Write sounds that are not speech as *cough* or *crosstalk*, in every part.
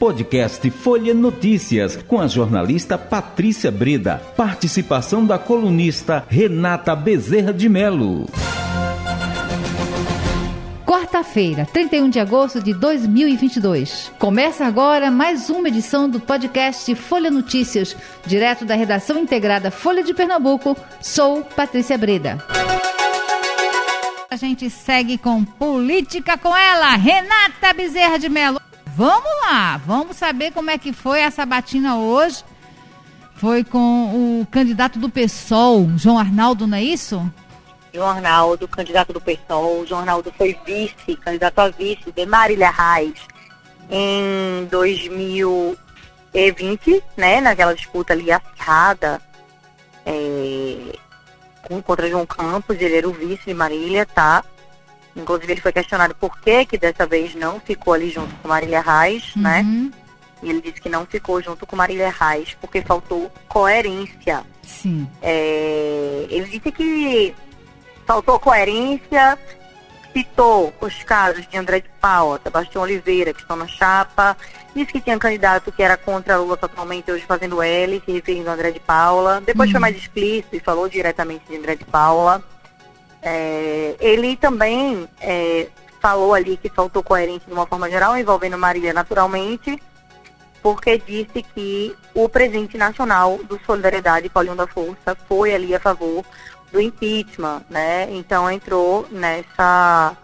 Podcast Folha Notícias, com a jornalista Patrícia Breda. Participação da colunista Renata Bezerra de Melo. Quarta-feira, 31 de agosto de 2022. Começa agora mais uma edição do podcast Folha Notícias, direto da redação integrada Folha de Pernambuco. Sou Patrícia Breda. A gente segue com política com ela, Renata Bezerra de Mello. Vamos lá, vamos saber como é que foi essa batina hoje. Foi com o candidato do PSOL, João Arnaldo, não é isso? João Arnaldo, candidato do PSOL. João Arnaldo foi vice, candidato a vice de Marília Reis em 2020, né? Naquela disputa ali acirrada. É, contra João Campos, ele era o vice de Marília, tá? Inclusive ele foi questionado por que que dessa vez não ficou ali junto com Marília Reis, né? Uhum. né? E ele disse que não ficou junto com Marília Reis porque faltou coerência. Sim. É, ele disse que faltou coerência, citou os casos de André de Paula, Sebastião Oliveira, que estão na chapa, disse que tinha candidato que era contra Lula totalmente, hoje fazendo L, se referindo a André de Paula. Depois Uhum. foi mais explícito e falou diretamente de André de Paula. É, ele também é, falou ali que faltou coerência de uma forma geral, envolvendo Marília naturalmente, porque disse que o presidente nacional do Solidariedade, Paulinho da Força, foi ali a favor do impeachment, né? Então entrou nessa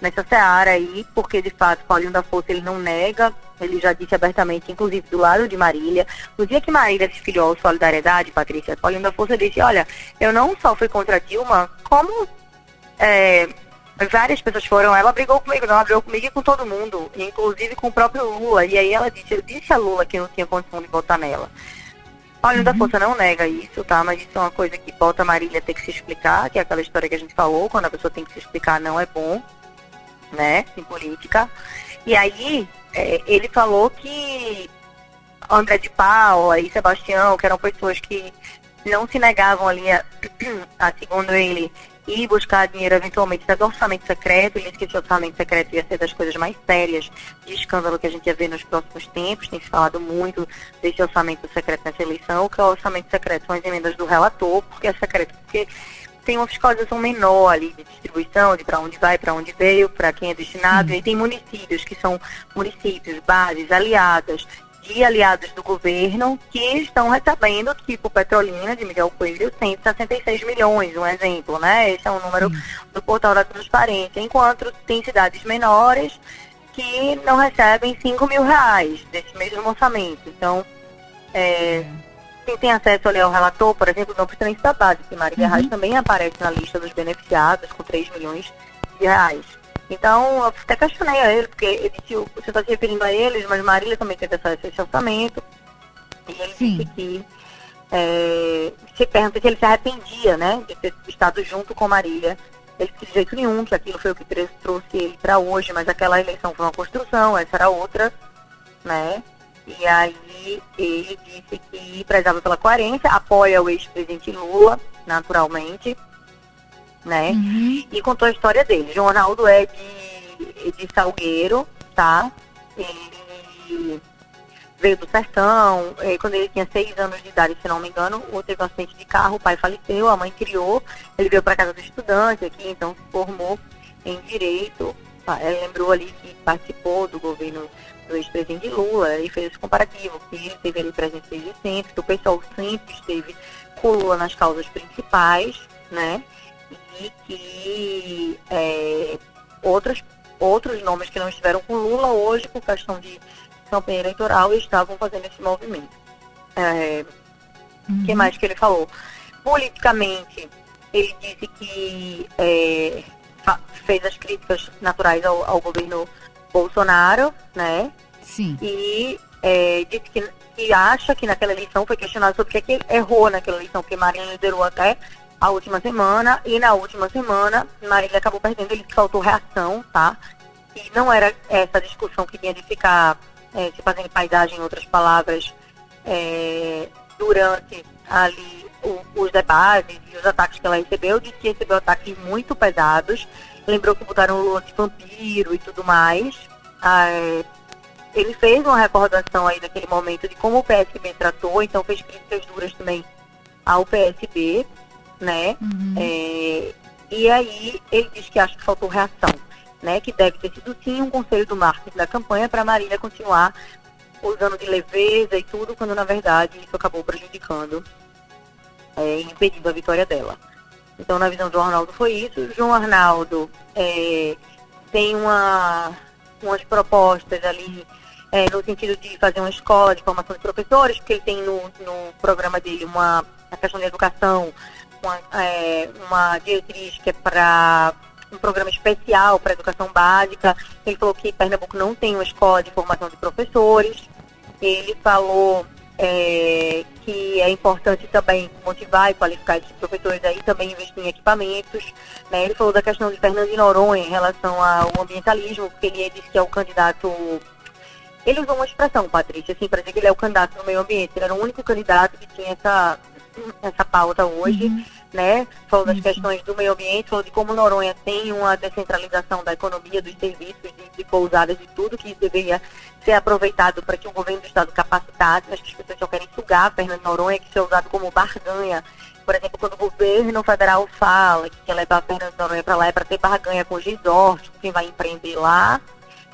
nessa seara aí, porque de fato Paulinho da Força ele não nega, ele já disse abertamente, inclusive do lado de Marília, no dia que Marília se filiou ao Solidariedade, Patrícia, Paulinho da Força disse, olha, eu não só fui contra Dilma, como é, várias pessoas foram, ela brigou comigo, não, ela brigou comigo e com todo mundo, inclusive com o próprio Lula, e aí ela disse, eu disse a Lula que não tinha condição de votar nela. Paulinho da Força não nega isso, tá? Mas isso é uma coisa que bota a Marília ter que se explicar, que é aquela história que a gente falou, quando a pessoa tem que se explicar não é bom, né? Em política. E aí, é, ele falou que André de Paula e Sebastião, que eram pessoas que não se negavam ali a, *clears throat* a segundo ele, ir buscar dinheiro eventualmente do orçamento secreto, ele que esse orçamento secreto ia ser das coisas mais sérias de escândalo que a gente ia ver nos próximos tempos, tem se falado muito desse orçamento secreto nessa eleição, o que é o orçamento secreto são as emendas do relator, porque é secreto, porque tem uma fiscalização menor ali de distribuição, de para onde vai, para onde veio, para quem é destinado, e tem municípios que são municípios, bases, aliadas, de aliados do governo que estão recebendo, tipo Petrolina, de Miguel Coelho, 166 milhões, um exemplo, né? Esse é um número do portal da transparência, enquanto tem cidades menores que não recebem 5 mil reais desse mesmo orçamento. Então, é, quem tem acesso ali ao relator, por exemplo, não precisa nem da base, que Maria Uhum. Reis também aparece na lista dos beneficiados com 3 milhões de reais. Então, eu até questionei a ele, porque ele disse, você está se referindo a eles, mas Marília também teve a esse orçamento. E ele Sim. disse que é, se pergunta se ele se arrependia, né, de ter estado junto com Marília. Ele disse de jeito nenhum, que aquilo foi o que trouxe ele para hoje, mas aquela eleição foi uma construção, essa era outra, né? E aí ele disse que prezava pela coerência, apoia o ex-presidente Lula, naturalmente, né? Uhum. E contou a história dele. João Ronaldo é de, de Salgueiro, tá? Ele veio do sertão, eh, quando ele tinha seis anos de idade, se não me engano, ou teve um acidente de carro, o pai faleceu, a mãe criou, ele veio para casa do estudante aqui, então se formou em direito. Tá? Ele lembrou ali que participou do governo do ex-presidente Lula e fez esse comparativo, que ele esteve ali presente desde sempre, que o pessoal sempre esteve com Lula nas causas principais, né? E que é, outras, outros nomes que não estiveram com Lula hoje, por questão de campanha eleitoral, estavam fazendo esse movimento. É, o que mais que ele falou? Politicamente, ele disse que é, fez as críticas naturais ao, ao governo Bolsonaro, né? Sim. E é, disse que, que acha que naquela eleição foi questionado sobre o que, é que errou naquela eleição, porque Marília liderou até a última semana, e na última semana Marília acabou perdendo, ele faltou reação, tá? E não era essa discussão que tinha de ficar é, se fazendo paisagem, em outras palavras, é, durante ali o- os debates e os ataques que ela recebeu, disse que recebeu ataques muito pesados, lembrou que botaram o de vampiro e tudo mais. Ah, é, ele fez uma recordação aí daquele momento de como o PSB tratou, então fez críticas duras também ao PSB, né? Uhum. É, e aí ele diz que acha que faltou reação, né? Que deve ter sido sim um conselho do marketing da campanha para a Marília continuar usando de leveza e tudo, quando na verdade isso acabou prejudicando é, e impedindo a vitória dela. Então, na visão do Arnaldo foi isso. O João Arnaldo é, tem uma, umas propostas ali é, no sentido de fazer uma escola de formação de professores, porque ele tem no, no programa dele uma a questão de educação, uma, é, uma diretriz que é para um programa especial para educação básica. Ele falou que Pernambuco não tem uma escola de formação de professores. Ele falou é, que é importante também motivar e qualificar esses professores aí, também investir em equipamentos. Né? Ele falou da questão de Fernando de Noronha em relação ao ambientalismo, porque ele disse que é o candidato. Ele usou uma expressão, Patrícia, assim, para dizer que ele é o candidato no meio ambiente. Ele era o único candidato que tinha essa, essa pauta hoje. Uhum né? Falou das questões do meio ambiente, falou de como Noronha tem uma descentralização da economia, dos serviços, de, de pousadas, de tudo que deveria ser aproveitado para que o governo do estado capacitasse, mas que as pessoas só querem sugar Fernando Noronha, que isso é usado como barganha. Por exemplo, quando o governo federal fala que quer levar Fernando Noronha para lá é para ter barganha com o resort, quem vai empreender lá.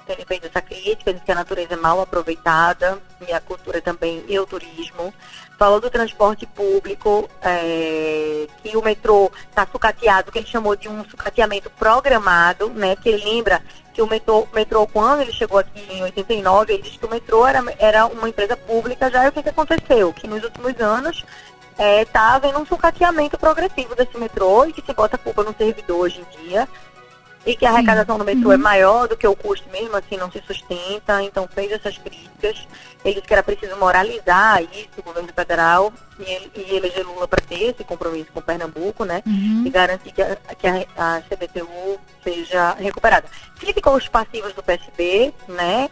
Ele fez essa crítica, disse que a natureza é mal aproveitada, e a cultura também, e o turismo falou do transporte público, é, que o metrô está sucateado, que ele chamou de um sucateamento programado, né? Que ele lembra que o metrô, metrô, quando ele chegou aqui em 89, ele disse que o metrô era, era uma empresa pública, já é o que, que aconteceu? Que nos últimos anos está é, tá havendo um sucateamento progressivo desse metrô e que se bota a culpa no servidor hoje em dia e que a arrecadação do metrô é uhum. é maior do que o custo mesmo, assim, não se sustenta, então fez essas críticas. Ele disse que era preciso moralizar isso, o governo federal, e, ele, e eleger Lula para ter esse compromisso com Pernambuco, né? Uhum. E garantir que a, que a, a CBTU seja recuperada. Criticou os passivos do PSB, né?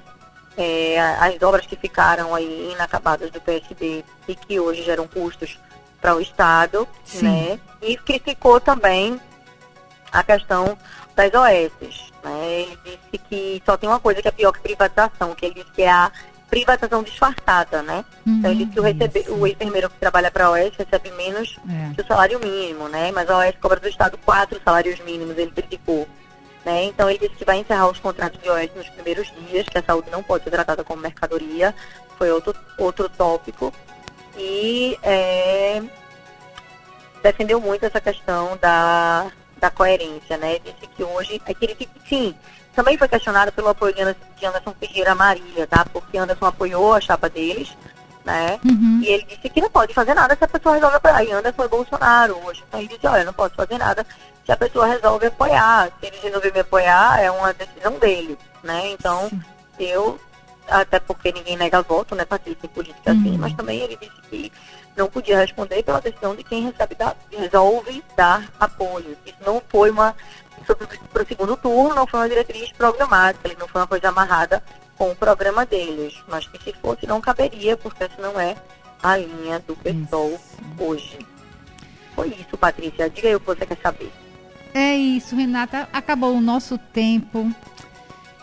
É, as obras que ficaram aí inacabadas do PSB e que hoje geram custos para o Estado, Sim. né? E criticou também a questão das OS. Né? Ele disse que só tem uma coisa que é pior que privatização, que ele disse que é a privatização disfarçada, né? Uhum, então ele disse que o, recebe, o enfermeiro que trabalha para a OS recebe menos é. que o salário mínimo, né? Mas a OS cobra do Estado quatro salários mínimos, ele criticou. Né? Então ele disse que vai encerrar os contratos de OS nos primeiros dias, que a saúde não pode ser tratada como mercadoria, foi outro, outro tópico. E é, defendeu muito essa questão da da coerência, né? Disse que hoje, é que ele, sim, também foi questionado pelo apoio de Anderson Ferreira Marília, tá? Porque Anderson apoiou a chapa deles, né? Uhum. E ele disse que não pode fazer nada se a pessoa resolve apoiar. E Anderson é Bolsonaro hoje. Então ele disse, olha, não posso fazer nada se a pessoa resolve apoiar. Se ele resolver me apoiar, é uma decisão dele, né? Então, Sim. eu, até porque ninguém nega voto, né, Patrícia, em política uhum. assim, mas também ele disse que não podia responder pela decisão de quem recebe da, resolve dar apoio. Isso não foi uma para o segundo turno, não foi uma diretriz programática, não foi uma coisa amarrada com o programa deles, mas que se fosse não caberia, porque essa não é a linha do PSOL hoje. Foi isso, Patrícia. Diga aí o que você quer saber. É isso, Renata. Acabou o nosso tempo.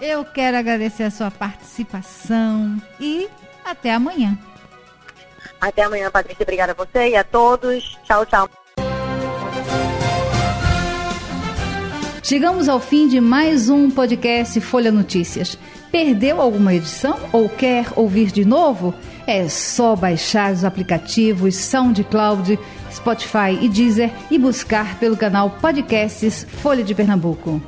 Eu quero agradecer a sua participação e até amanhã. Até amanhã, Patrícia. Obrigada a você e a todos. Tchau, tchau. Chegamos ao fim de mais um podcast Folha Notícias. Perdeu alguma edição ou quer ouvir de novo? É só baixar os aplicativos SoundCloud, Spotify e Deezer e buscar pelo canal Podcasts Folha de Pernambuco.